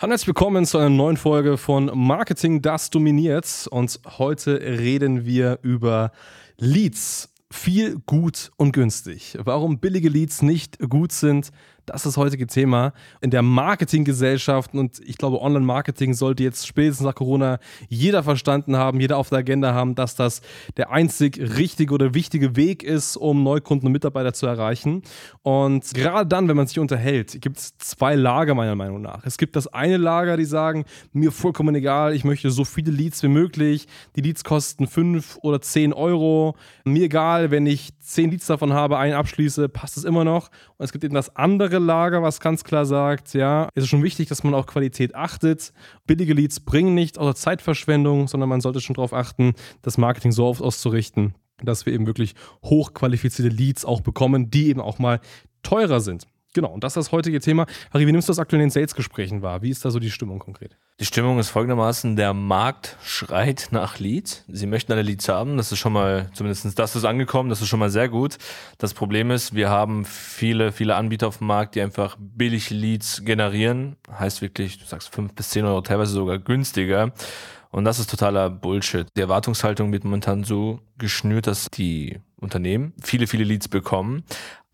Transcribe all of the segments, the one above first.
Hallo herzlich willkommen zu einer neuen Folge von Marketing, das dominiert. Und heute reden wir über Leads. Viel, gut und günstig. Warum billige Leads nicht gut sind, das ist das heutige Thema in der Marketinggesellschaft und ich glaube, Online-Marketing sollte jetzt spätestens nach Corona jeder verstanden haben, jeder auf der Agenda haben, dass das der einzig richtige oder wichtige Weg ist, um Neukunden und Mitarbeiter zu erreichen. Und gerade dann, wenn man sich unterhält, gibt es zwei Lager meiner Meinung nach. Es gibt das eine Lager, die sagen, mir vollkommen egal, ich möchte so viele Leads wie möglich. Die Leads kosten 5 oder 10 Euro. Mir egal, wenn ich 10 Leads davon habe, einen abschließe, passt es immer noch. Und es gibt eben das andere andere Lager, was ganz klar sagt, ja, es ist schon wichtig, dass man auf Qualität achtet. Billige Leads bringen nicht außer Zeitverschwendung, sondern man sollte schon darauf achten, das Marketing so auszurichten, dass wir eben wirklich hochqualifizierte Leads auch bekommen, die eben auch mal teurer sind. Genau, und das ist das heutige Thema. Harry, wie nimmst du das aktuell in den Sales-Gesprächen wahr? Wie ist da so die Stimmung konkret? Die Stimmung ist folgendermaßen, der Markt schreit nach Leads. Sie möchten alle Leads haben. Das ist schon mal, zumindest das ist angekommen, das ist schon mal sehr gut. Das Problem ist, wir haben viele, viele Anbieter auf dem Markt, die einfach billig Leads generieren. Heißt wirklich, du sagst fünf bis zehn Euro, teilweise sogar günstiger. Und das ist totaler Bullshit. Die Erwartungshaltung wird momentan so geschnürt, dass die Unternehmen viele, viele Leads bekommen.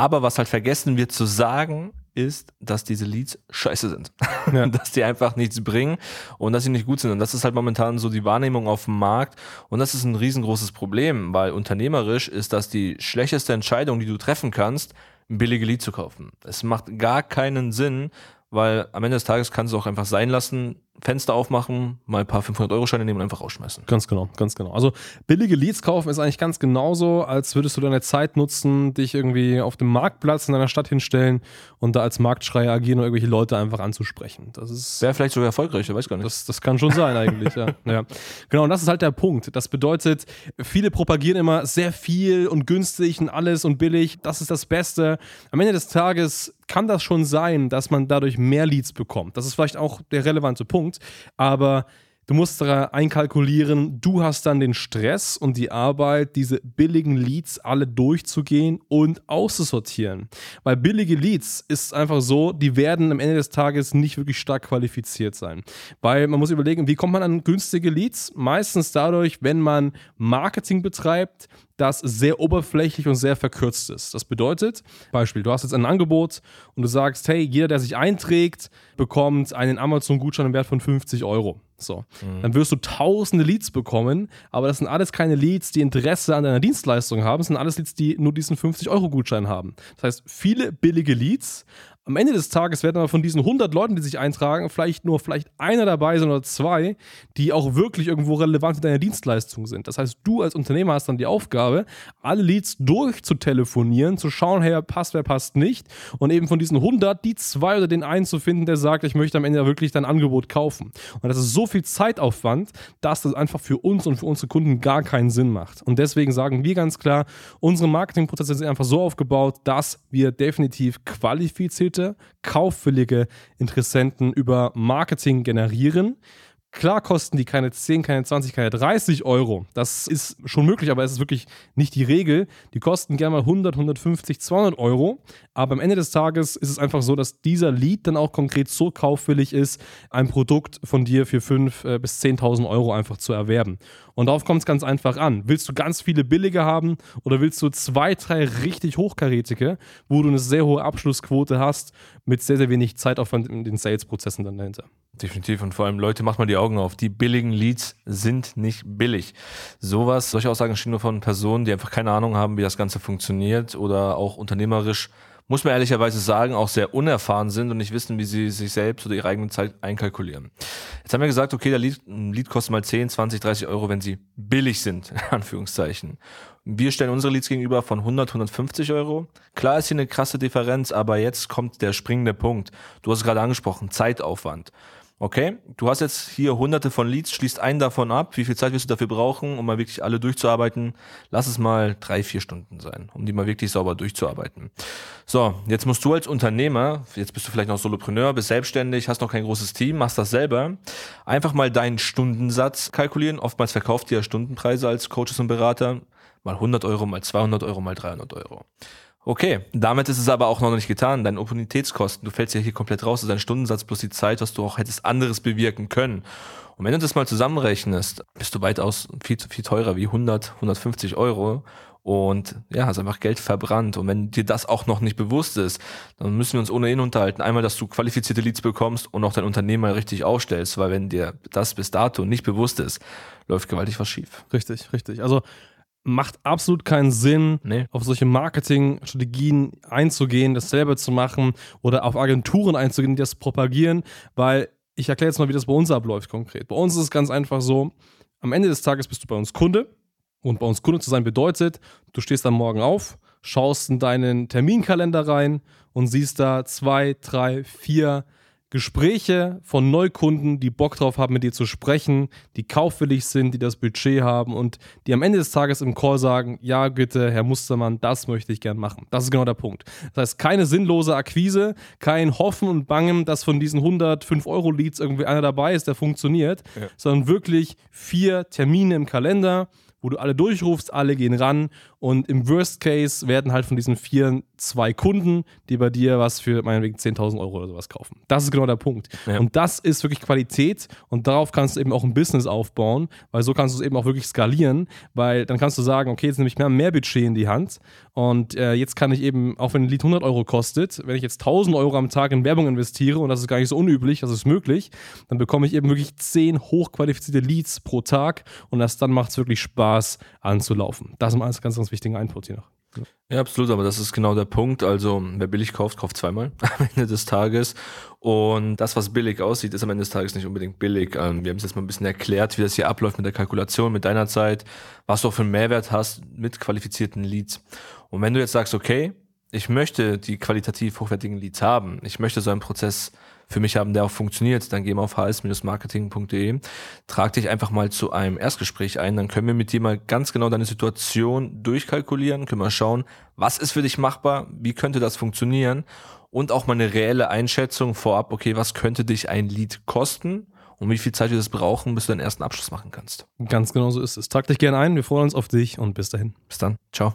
Aber was halt vergessen wird zu sagen, ist, dass diese Leads scheiße sind. Ja. dass die einfach nichts bringen und dass sie nicht gut sind. Und das ist halt momentan so die Wahrnehmung auf dem Markt. Und das ist ein riesengroßes Problem, weil unternehmerisch ist das die schlechteste Entscheidung, die du treffen kannst, ein billige Lead zu kaufen. Es macht gar keinen Sinn, weil am Ende des Tages kannst du auch einfach sein lassen, Fenster aufmachen, mal ein paar 500-Euro-Scheine nehmen und einfach rausschmeißen. Ganz genau, ganz genau. Also billige Leads kaufen ist eigentlich ganz genauso, als würdest du deine Zeit nutzen, dich irgendwie auf dem Marktplatz in deiner Stadt hinstellen und da als Marktschreier agieren und irgendwelche Leute einfach anzusprechen. Das ist wäre vielleicht sogar erfolgreich, ich weiß gar nicht. Das, das kann schon sein eigentlich, ja. ja. Genau, und das ist halt der Punkt. Das bedeutet, viele propagieren immer sehr viel und günstig und alles und billig. Das ist das Beste. Am Ende des Tages kann das schon sein, dass man dadurch mehr Leads bekommt. Das ist vielleicht auch der relevante Punkt, aber Du musst da einkalkulieren, du hast dann den Stress und die Arbeit, diese billigen Leads alle durchzugehen und auszusortieren. Weil billige Leads ist einfach so, die werden am Ende des Tages nicht wirklich stark qualifiziert sein. Weil man muss überlegen, wie kommt man an günstige Leads? Meistens dadurch, wenn man Marketing betreibt, das sehr oberflächlich und sehr verkürzt ist. Das bedeutet, Beispiel, du hast jetzt ein Angebot und du sagst, hey, jeder, der sich einträgt, bekommt einen Amazon-Gutschein im Wert von 50 Euro. So. Mhm. Dann wirst du tausende Leads bekommen, aber das sind alles keine Leads, die Interesse an deiner Dienstleistung haben, das sind alles Leads, die nur diesen 50-Euro-Gutschein haben. Das heißt, viele billige Leads, am Ende des Tages werden aber von diesen 100 Leuten, die sich eintragen, vielleicht nur vielleicht einer dabei sein oder zwei, die auch wirklich irgendwo relevant in deiner Dienstleistung sind. Das heißt, du als Unternehmer hast dann die Aufgabe, alle Leads durchzutelefonieren, zu schauen, hey, passt, wer passt nicht und eben von diesen 100 die zwei oder den einen zu finden, der sagt, ich möchte am Ende wirklich dein Angebot kaufen. Und das ist so viel Zeitaufwand, dass das einfach für uns und für unsere Kunden gar keinen Sinn macht. Und deswegen sagen wir ganz klar, unsere Marketingprozesse sind einfach so aufgebaut, dass wir definitiv qualifizierte Leute, kauffällige Interessenten über Marketing generieren. Klar kosten die keine 10, keine 20, keine 30 Euro. Das ist schon möglich, aber es ist wirklich nicht die Regel. Die kosten gerne mal 100, 150, 200 Euro. Aber am Ende des Tages ist es einfach so, dass dieser Lead dann auch konkret so kauffällig ist, ein Produkt von dir für 5.000 äh, bis 10.000 Euro einfach zu erwerben. Und darauf kommt es ganz einfach an. Willst du ganz viele billige haben oder willst du zwei, drei richtig hochkarätige, wo du eine sehr hohe Abschlussquote hast, mit sehr, sehr wenig Zeitaufwand in den Sales-Prozessen dann dahinter? Definitiv. Und vor allem, Leute, macht mal die Augen auf. Die billigen Leads sind nicht billig. Sowas, solche Aussagen stehen nur von Personen, die einfach keine Ahnung haben, wie das Ganze funktioniert oder auch unternehmerisch muss man ehrlicherweise sagen, auch sehr unerfahren sind und nicht wissen, wie sie sich selbst oder ihre eigene Zeit einkalkulieren. Jetzt haben wir gesagt, okay, der Lied, ein Lied kostet mal 10, 20, 30 Euro, wenn sie billig sind, in Anführungszeichen. Wir stellen unsere Leads gegenüber von 100, 150 Euro. Klar ist hier eine krasse Differenz, aber jetzt kommt der springende Punkt. Du hast es gerade angesprochen, Zeitaufwand. Okay, du hast jetzt hier hunderte von Leads, schließt einen davon ab. Wie viel Zeit wirst du dafür brauchen, um mal wirklich alle durchzuarbeiten? Lass es mal drei, vier Stunden sein, um die mal wirklich sauber durchzuarbeiten. So, jetzt musst du als Unternehmer, jetzt bist du vielleicht noch Solopreneur, bist selbstständig, hast noch kein großes Team, machst das selber, einfach mal deinen Stundensatz kalkulieren. Oftmals verkauft ihr ja Stundenpreise als Coaches und Berater. Mal 100 Euro, mal 200 Euro, mal 300 Euro. Okay, damit ist es aber auch noch nicht getan. Deine Opportunitätskosten, du fällst ja hier komplett raus, ist ein Stundensatz plus die Zeit, was du auch hättest anderes bewirken können. Und wenn du das mal zusammenrechnest, bist du weitaus viel, viel teurer wie 100, 150 Euro und ja, hast einfach Geld verbrannt. Und wenn dir das auch noch nicht bewusst ist, dann müssen wir uns ohnehin unterhalten. Einmal, dass du qualifizierte Leads bekommst und auch dein Unternehmen mal richtig aufstellst, weil wenn dir das bis dato nicht bewusst ist, läuft gewaltig was schief. Richtig, richtig. Also macht absolut keinen Sinn, Nee. auf solche Marketingstrategien einzugehen, das selber zu machen oder auf Agenturen einzugehen, die das propagieren, weil ich erkläre jetzt mal, wie das bei uns abläuft konkret. Bei uns ist es ganz einfach so, am Ende des Tages bist du bei uns Kunde und bei uns Kunde zu sein bedeutet, du stehst am Morgen auf, schaust in deinen Terminkalender rein und siehst da zwei, drei, vier Gespräche von Neukunden, die Bock drauf haben, mit dir zu sprechen, die kaufwillig sind, die das Budget haben und die am Ende des Tages im Call sagen, ja bitte, Herr Mustermann, das möchte ich gern machen. Das ist genau der Punkt. Das heißt, keine sinnlose Akquise, kein Hoffen und Bangen, dass von diesen 105 Euro Leads irgendwie einer dabei ist, der funktioniert, sondern wirklich vier Termine im Kalender, wo du alle durchrufst, alle gehen ran und im Worst Case werden halt von diesen vier zwei Kunden, die bei dir was für meinetwegen 10.000 Euro oder sowas kaufen. Das ist genau der Punkt. Ja. Und das ist wirklich Qualität und darauf kannst du eben auch ein Business aufbauen, weil so kannst du es eben auch wirklich skalieren, weil dann kannst du sagen, okay, jetzt nehme ich mehr, mehr Budget in die Hand und äh, jetzt kann ich eben, auch wenn ein Lied 100 Euro kostet, wenn ich jetzt 1000 Euro am Tag in Werbung investiere und das ist gar nicht so unüblich, das ist möglich, dann bekomme ich eben wirklich 10 hochqualifizierte Leads pro Tag und erst dann macht es wirklich Spaß anzulaufen. Das ist ein ganz, ganz wichtiger Input hier noch. Ja, absolut, aber das ist genau der Punkt. Also, wer billig kauft, kauft zweimal am Ende des Tages. Und das, was billig aussieht, ist am Ende des Tages nicht unbedingt billig. Ähm, wir haben es jetzt mal ein bisschen erklärt, wie das hier abläuft mit der Kalkulation, mit deiner Zeit, was du auch für einen Mehrwert hast mit qualifizierten Leads. Und wenn du jetzt sagst, okay, ich möchte die qualitativ hochwertigen Leads haben, ich möchte so einen Prozess für mich haben, der auch funktioniert, dann geh mal auf hs-marketing.de, trag dich einfach mal zu einem Erstgespräch ein, dann können wir mit dir mal ganz genau deine Situation durchkalkulieren, können wir schauen, was ist für dich machbar, wie könnte das funktionieren? Und auch mal eine reelle Einschätzung vorab, okay, was könnte dich ein Lead kosten? Und wie viel Zeit wir das brauchen, bis du deinen ersten Abschluss machen kannst. Ganz genau so ist es. Trag dich gerne ein, wir freuen uns auf dich und bis dahin. Bis dann, ciao.